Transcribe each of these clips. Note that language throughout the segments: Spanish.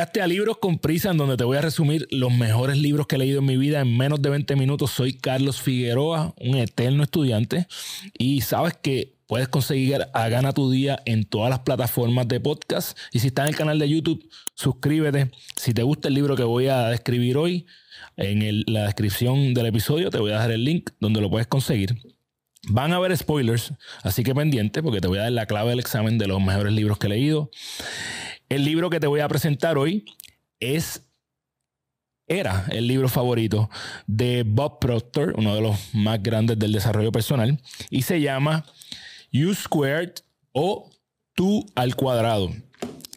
Llegaste a Libros con Prisa, en donde te voy a resumir los mejores libros que he leído en mi vida en menos de 20 minutos. Soy Carlos Figueroa, un eterno estudiante, y sabes que puedes conseguir a Gana tu Día en todas las plataformas de podcast. Y si estás en el canal de YouTube, suscríbete. Si te gusta el libro que voy a describir hoy, en la descripción del episodio te voy a dejar el link donde lo puedes conseguir. Van a haber spoilers, así que pendiente porque te voy a dar la clave del examen de los mejores libros que he leído. El libro que te voy a presentar hoy es era el libro favorito de Bob Proctor, uno de los más grandes del desarrollo personal, y se llama U Squared o Tú al cuadrado.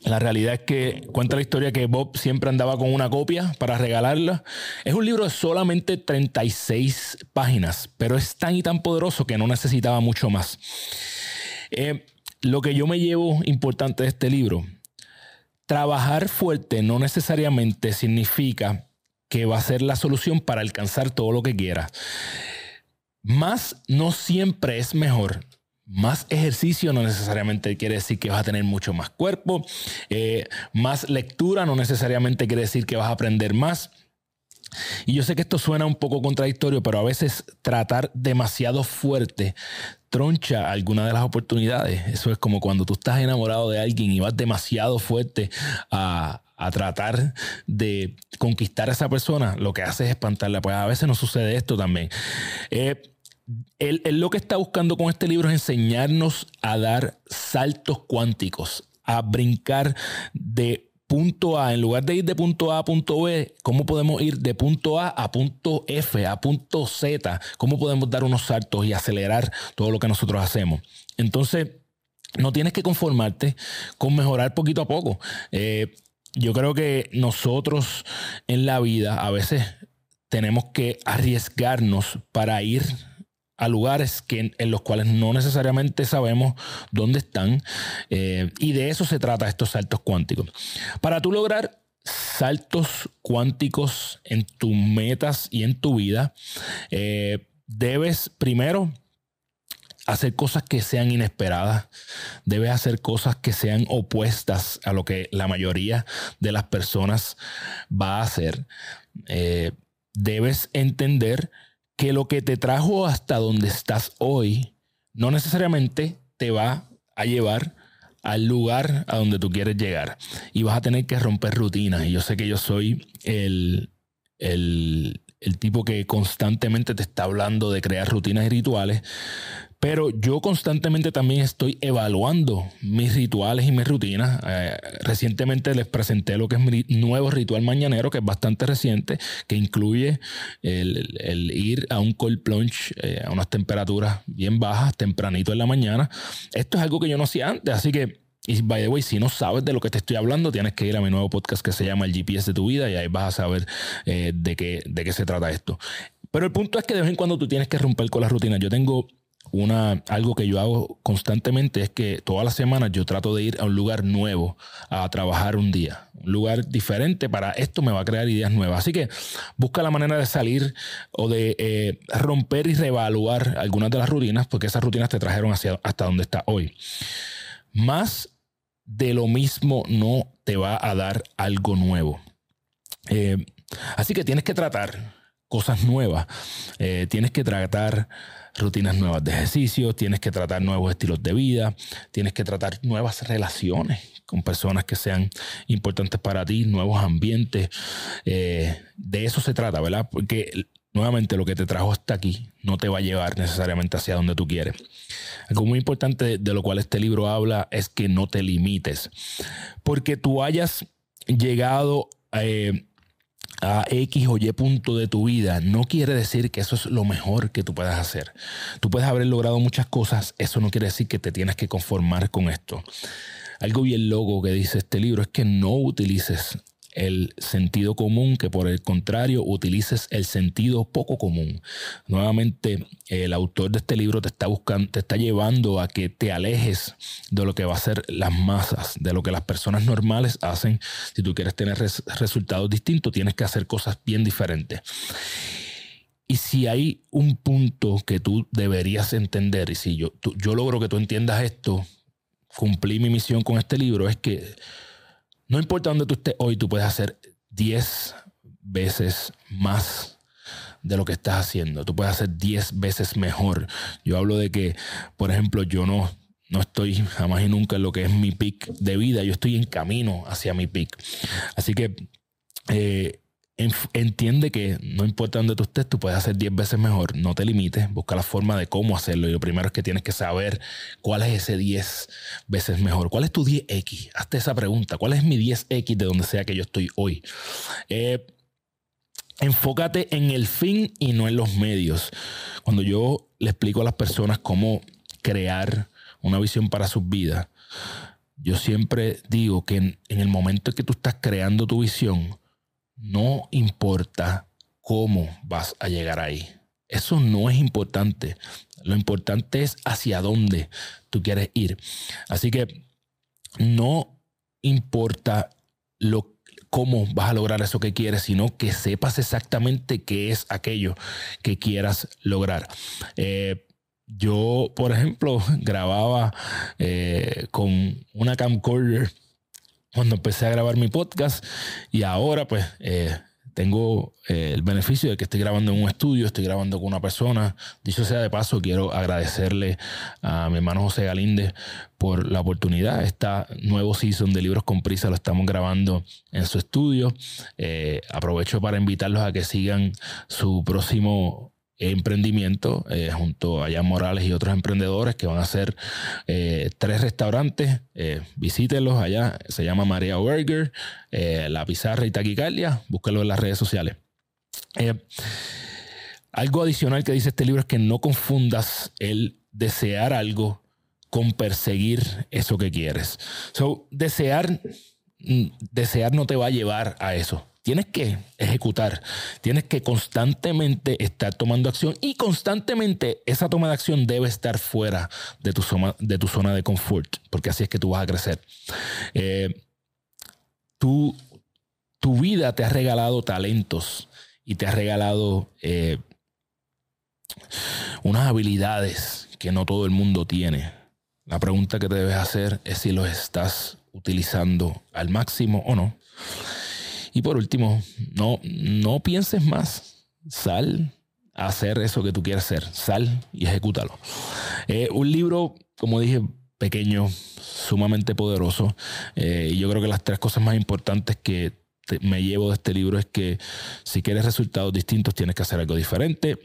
La realidad es que cuenta la historia que Bob siempre andaba con una copia para regalarla. Es un libro de solamente 36 páginas, pero es tan y tan poderoso que no necesitaba mucho más. Eh, lo que yo me llevo importante de este libro trabajar fuerte no necesariamente significa que va a ser la solución para alcanzar todo lo que quieras. Más no siempre es mejor. Más ejercicio no necesariamente quiere decir que vas a tener mucho más cuerpo. Eh, más lectura no necesariamente quiere decir que vas a aprender más. Y yo sé que esto suena un poco contradictorio, pero a veces tratar demasiado fuerte troncha alguna de las oportunidades. Eso es como cuando tú estás enamorado de alguien y vas demasiado fuerte a, tratar de conquistar a esa persona, lo que hace es espantarla. Pues a veces nos sucede esto también. Eh, él, lo que está buscando con este libro es enseñarnos a dar saltos cuánticos, a brincar de punto A, en lugar de ir de punto A a punto B, ¿cómo podemos ir de punto A a punto F, a punto Z? ¿Cómo podemos dar unos saltos y acelerar todo lo que nosotros hacemos? Entonces, no tienes que conformarte con mejorar poquito a poco. Eh, yo creo que nosotros en la vida a veces tenemos que arriesgarnos para ir a lugares que, en los cuales no necesariamente sabemos dónde están. Eh, y de eso se trata estos saltos cuánticos. Para tú lograr saltos cuánticos en tus metas y en tu vida, eh, debes primero hacer cosas que sean inesperadas, debes hacer cosas que sean opuestas a lo que la mayoría de las personas va a hacer. Eh, debes entender que lo que te trajo hasta donde estás hoy no necesariamente te va a llevar al lugar a donde tú quieres llegar. Y vas a tener que romper rutinas. Y yo sé que yo soy el, el, el tipo que constantemente te está hablando de crear rutinas y rituales, pero yo constantemente también estoy evaluando mis rituales y mis rutinas. Eh, recientemente les presenté lo que es mi nuevo ritual mañanero, que es bastante reciente, que incluye el, ir a un cold plunge eh, a unas temperaturas bien bajas, tempranito en la mañana. Esto es algo que yo no hacía antes, así que y by the way, si no sabes de lo que te estoy hablando, tienes que ir a mi nuevo podcast que se llama El GPS de tu vida y ahí vas a saber eh, de, qué, de qué se trata esto. Pero el punto es que de vez en cuando tú tienes que romper con las rutinas. Yo tengo una, algo que yo hago constantemente es que todas las semanas yo trato de ir a un lugar nuevo a trabajar un día. Un lugar diferente para esto me va a crear ideas nuevas. Así que busca la manera de salir o de eh, romper y reevaluar algunas de las rutinas porque esas rutinas te trajeron hacia, hasta donde está hoy. Más de lo mismo no te va a dar algo nuevo. Eh, así que tienes que tratar cosas nuevas. Eh, tienes que tratar rutinas nuevas de ejercicio, tienes que tratar nuevos estilos de vida, tienes que tratar nuevas relaciones con personas que sean importantes para ti, nuevos ambientes. Eh, de eso se trata, ¿verdad? Porque nuevamente lo que te trajo hasta aquí no te va a llevar necesariamente hacia donde tú quieres. Algo muy importante de lo cual este libro habla es que no te limites. Porque tú hayas llegado eh, a X o Y punto de tu vida, no quiere decir que eso es lo mejor que tú puedas hacer. Tú puedes haber logrado muchas cosas, eso no quiere decir que te tienes que conformar con esto. Algo bien loco que dice este libro es que no utilices el sentido común, que por el contrario utilices el sentido poco común. Nuevamente, el autor de este libro te está buscando, te está llevando a que te alejes de lo que va a ser las masas, de lo que las personas normales hacen. Si tú quieres tener resultados distintos, tienes que hacer cosas bien diferentes. Y si hay un punto que tú deberías entender, y si yo, yo logro que tú entiendas esto, cumplí mi misión con este libro, es que no importa dónde tú estés hoy, tú puedes hacer 10 veces más de lo que estás haciendo. Tú puedes hacer 10 veces mejor. Yo hablo de que, por ejemplo, yo no, no estoy jamás y nunca en lo que es mi pick de vida. Yo estoy en camino hacia mi pick. Así que eh, entiende que no importa dónde tú estés, tú puedes hacer 10 veces mejor. No te limites, busca la forma de cómo hacerlo. Y lo primero es que tienes que saber cuál es ese 10 veces mejor. ¿Cuál es tu 10X? Hazte esa pregunta. ¿Cuál es mi 10X de donde sea que yo estoy hoy? Eh, enfócate en el fin y no en los medios. Cuando yo le explico a las personas cómo crear una visión para sus vidas, yo siempre digo que en, el momento en que tú estás creando tu visión, no importa cómo vas a llegar ahí. Eso no es importante. Lo importante es hacia dónde tú quieres ir. Así que no importa lo cómo vas a lograr eso que quieres, sino que sepas exactamente qué es aquello que quieras lograr. Eh, yo, por ejemplo, grababa eh, con una camcorder cuando empecé a grabar mi podcast y ahora pues eh, tengo eh, el beneficio de que estoy grabando en un estudio, estoy grabando con una persona. Dicho sea de paso, quiero agradecerle a mi hermano José Galíndez por la oportunidad. Esta nuevo season de Libros con Prisa lo estamos grabando en su estudio. Eh, aprovecho para invitarlos a que sigan su próximo emprendimiento eh, junto a Jan Morales y otros emprendedores que van a hacer eh, tres restaurantes. Eh, visítenlos allá. Se llama María Burger, La Pizarra y Taquicalia. Búsquenlo en las redes sociales. algo adicional que dice este libro es que no confundas el desear algo con perseguir eso que quieres. So, desear, mm, desear no te va a llevar a eso tienes que ejecutar, tienes que constantemente estar tomando acción y constantemente esa toma de acción debe estar fuera de tu zona de, confort, porque así es que tú vas a crecer. Eh, tu, vida te ha regalado talentos y te ha regalado eh, unas habilidades que no todo el mundo tiene. La pregunta que te debes hacer es si los estás utilizando al máximo o no. Y por último, no, no pienses más. Sal a hacer eso que tú quieres hacer. Sal y ejecútalo. Eh, un libro, como dije, pequeño, sumamente poderoso. Eh, y yo creo que las tres cosas más importantes que me llevo de este libro es que si quieres resultados distintos tienes que hacer algo diferente.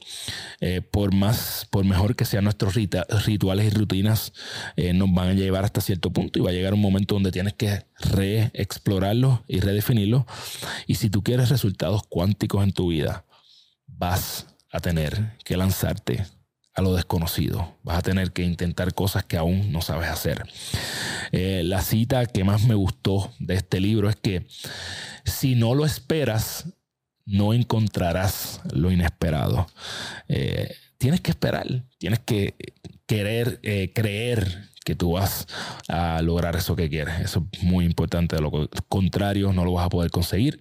Eh, por más, por mejor que sean nuestros rituales y rutinas, eh, nos van a llevar hasta cierto punto y va a llegar un momento donde tienes que reexplorarlos y redefinirlos. Y si tú quieres resultados cuánticos en tu vida, vas a tener que lanzarte a lo desconocido. Vas a tener que intentar cosas que aún no sabes hacer. Eh, la cita que más me gustó de este libro es que si no lo esperas, no encontrarás lo inesperado. Eh, tienes que esperar, tienes que querer, eh, creer que tú vas a lograr eso que quieres. Eso es muy importante. De lo contrario, no lo vas a poder conseguir.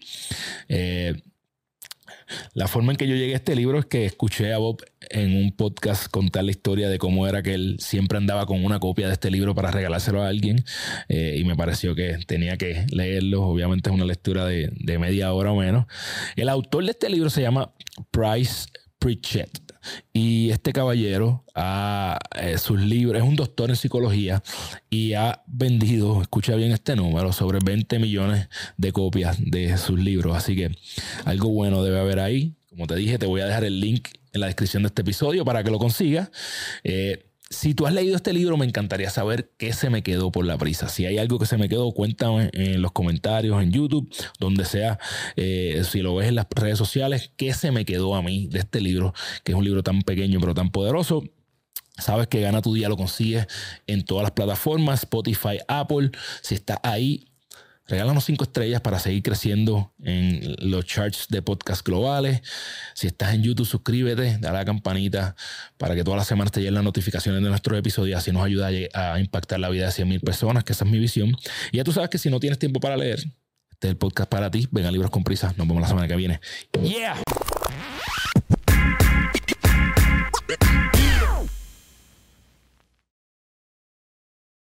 La forma en que yo llegué a este libro es que escuché a Bob en un podcast contar la historia de cómo era que él siempre andaba con una copia de este libro para regalárselo a alguien eh, y me pareció que tenía que leerlo. Obviamente es una lectura de, de media hora o menos. El autor de este libro se llama Price Pritchett. Y este caballero, a, eh, sus libros, es un doctor en psicología y ha vendido, escucha bien este número, sobre 20 millones de copias de sus libros. Así que algo bueno debe haber ahí. Como te dije, te voy a dejar el link en la descripción de este episodio para que lo consigas. Eh, si tú has leído este libro, me encantaría saber qué se me quedó por la prisa. Si hay algo que se me quedó, cuéntame en los comentarios, en YouTube, donde sea. Eh, si lo ves en las redes sociales, qué se me quedó a mí de este libro, que es un libro tan pequeño pero tan poderoso. Sabes que Gana tu Día lo consigues en todas las plataformas, Spotify, Apple. Si está ahí, Regálanos cinco estrellas para seguir creciendo en los charts de podcast globales. Si estás en YouTube, suscríbete, dale a la campanita para que todas las semanas te lleguen las notificaciones de nuestros episodios. Así nos ayuda a impactar la vida de 100 mil personas, que esa es mi visión. Y ya tú sabes que si no tienes tiempo para leer, este es el podcast para ti. Venga, libros con prisa. Nos vemos la semana que viene. ¡Yeah!